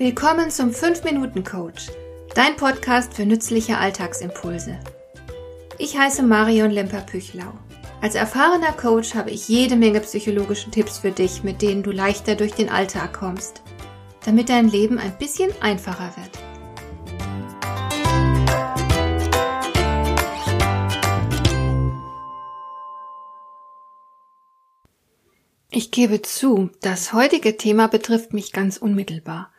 Willkommen zum 5-Minuten-Coach, dein Podcast für nützliche Alltagsimpulse. Ich heiße Marion Lemper-Püchlau. Als erfahrener Coach habe ich jede Menge psychologische Tipps für dich, mit denen du leichter durch den Alltag kommst, damit dein Leben ein bisschen einfacher wird. Ich gebe zu, das heutige Thema betrifft mich ganz unmittelbar.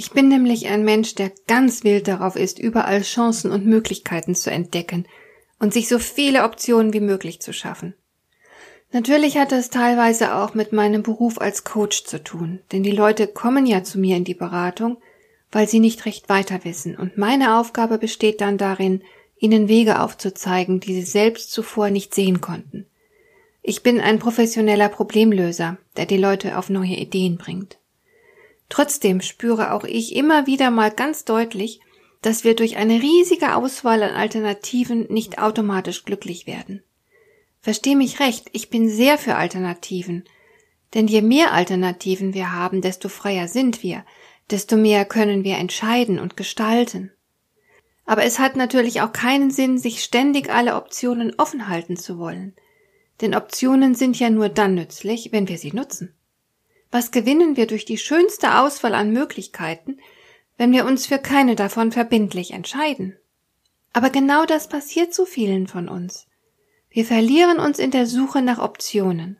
Ich bin nämlich ein Mensch, der ganz wild darauf ist, überall Chancen und Möglichkeiten zu entdecken und sich so viele Optionen wie möglich zu schaffen. Natürlich hat das teilweise auch mit meinem Beruf als Coach zu tun, denn die Leute kommen ja zu mir in die Beratung, weil sie nicht recht weiter wissen, und meine Aufgabe besteht dann darin, ihnen Wege aufzuzeigen, die sie selbst zuvor nicht sehen konnten. Ich bin ein professioneller Problemlöser, der die Leute auf neue Ideen bringt. Trotzdem spüre auch ich immer wieder mal ganz deutlich, dass wir durch eine riesige Auswahl an Alternativen nicht automatisch glücklich werden. Versteh mich recht, ich bin sehr für Alternativen, denn je mehr Alternativen wir haben, desto freier sind wir, desto mehr können wir entscheiden und gestalten. Aber es hat natürlich auch keinen Sinn, sich ständig alle Optionen offen halten zu wollen. Denn Optionen sind ja nur dann nützlich, wenn wir sie nutzen. Was gewinnen wir durch die schönste Auswahl an Möglichkeiten, wenn wir uns für keine davon verbindlich entscheiden? Aber genau das passiert zu vielen von uns. Wir verlieren uns in der Suche nach Optionen.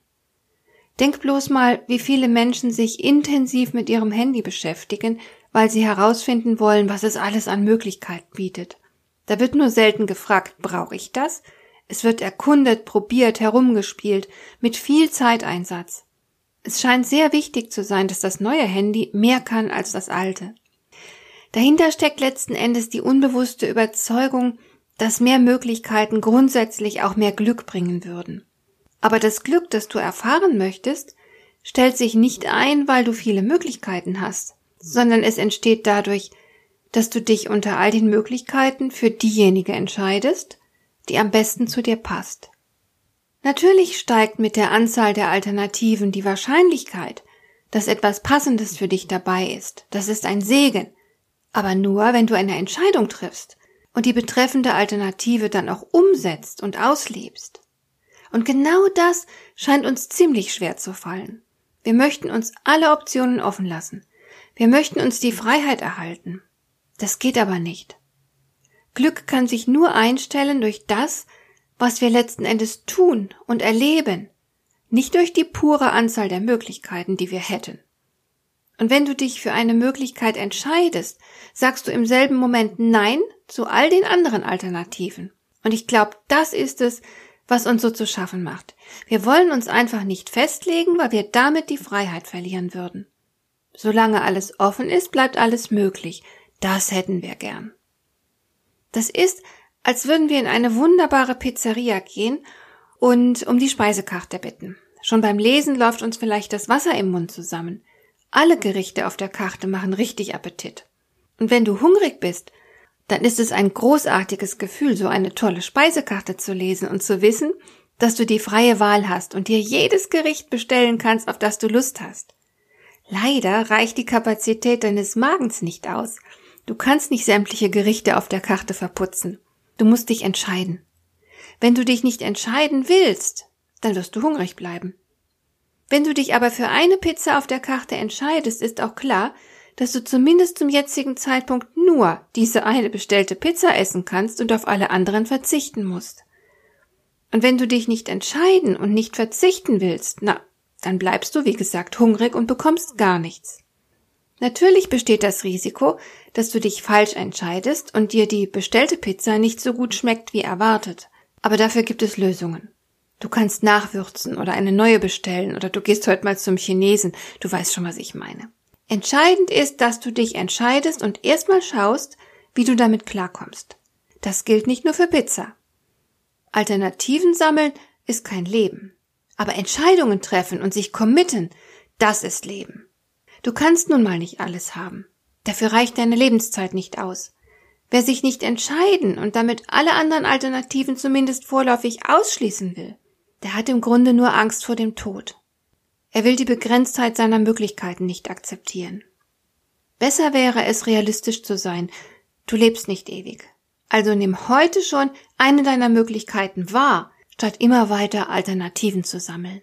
Denk bloß mal, wie viele Menschen sich intensiv mit ihrem Handy beschäftigen, weil sie herausfinden wollen, was es alles an Möglichkeiten bietet. Da wird nur selten gefragt, brauche ich das? Es wird erkundet, probiert, herumgespielt, mit viel Zeiteinsatz. Es scheint sehr wichtig zu sein, dass das neue Handy mehr kann als das alte. Dahinter steckt letzten Endes die unbewusste Überzeugung, dass mehr Möglichkeiten grundsätzlich auch mehr Glück bringen würden. Aber das Glück, das du erfahren möchtest, stellt sich nicht ein, weil du viele Möglichkeiten hast, sondern es entsteht dadurch, dass du dich unter all den Möglichkeiten für diejenige entscheidest, die am besten zu dir passt. Natürlich steigt mit der Anzahl der Alternativen die Wahrscheinlichkeit, dass etwas Passendes für dich dabei ist. Das ist ein Segen. Aber nur, wenn du eine Entscheidung triffst und die betreffende Alternative dann auch umsetzt und auslebst. Und genau das scheint uns ziemlich schwer zu fallen. Wir möchten uns alle Optionen offen lassen. Wir möchten uns die Freiheit erhalten. Das geht aber nicht. Glück kann sich nur einstellen durch das, was wir letzten Endes tun und erleben, nicht durch die pure Anzahl der Möglichkeiten, die wir hätten. Und wenn du dich für eine Möglichkeit entscheidest, sagst du im selben Moment Nein zu all den anderen Alternativen. Und ich glaube, das ist es, was uns so zu schaffen macht. Wir wollen uns einfach nicht festlegen, weil wir damit die Freiheit verlieren würden. Solange alles offen ist, bleibt alles möglich. Das hätten wir gern. Das ist, als würden wir in eine wunderbare Pizzeria gehen und um die Speisekarte bitten. Schon beim Lesen läuft uns vielleicht das Wasser im Mund zusammen. Alle Gerichte auf der Karte machen richtig Appetit. Und wenn du hungrig bist, dann ist es ein großartiges Gefühl, so eine tolle Speisekarte zu lesen und zu wissen, dass du die freie Wahl hast und dir jedes Gericht bestellen kannst, auf das du Lust hast. Leider reicht die Kapazität deines Magens nicht aus. Du kannst nicht sämtliche Gerichte auf der Karte verputzen. Du musst dich entscheiden. Wenn du dich nicht entscheiden willst, dann wirst du hungrig bleiben. Wenn du dich aber für eine Pizza auf der Karte entscheidest, ist auch klar, dass du zumindest zum jetzigen Zeitpunkt nur diese eine bestellte Pizza essen kannst und auf alle anderen verzichten musst. Und wenn du dich nicht entscheiden und nicht verzichten willst, na, dann bleibst du, wie gesagt, hungrig und bekommst gar nichts. Natürlich besteht das Risiko, dass du dich falsch entscheidest und dir die bestellte Pizza nicht so gut schmeckt wie erwartet. Aber dafür gibt es Lösungen. Du kannst nachwürzen oder eine neue bestellen oder du gehst heute mal zum Chinesen. Du weißt schon, was ich meine. Entscheidend ist, dass du dich entscheidest und erstmal schaust, wie du damit klarkommst. Das gilt nicht nur für Pizza. Alternativen sammeln ist kein Leben. Aber Entscheidungen treffen und sich committen, das ist Leben. Du kannst nun mal nicht alles haben. Dafür reicht deine Lebenszeit nicht aus. Wer sich nicht entscheiden und damit alle anderen Alternativen zumindest vorläufig ausschließen will, der hat im Grunde nur Angst vor dem Tod. Er will die Begrenztheit seiner Möglichkeiten nicht akzeptieren. Besser wäre es, realistisch zu sein. Du lebst nicht ewig. Also nimm heute schon eine deiner Möglichkeiten wahr, statt immer weiter Alternativen zu sammeln.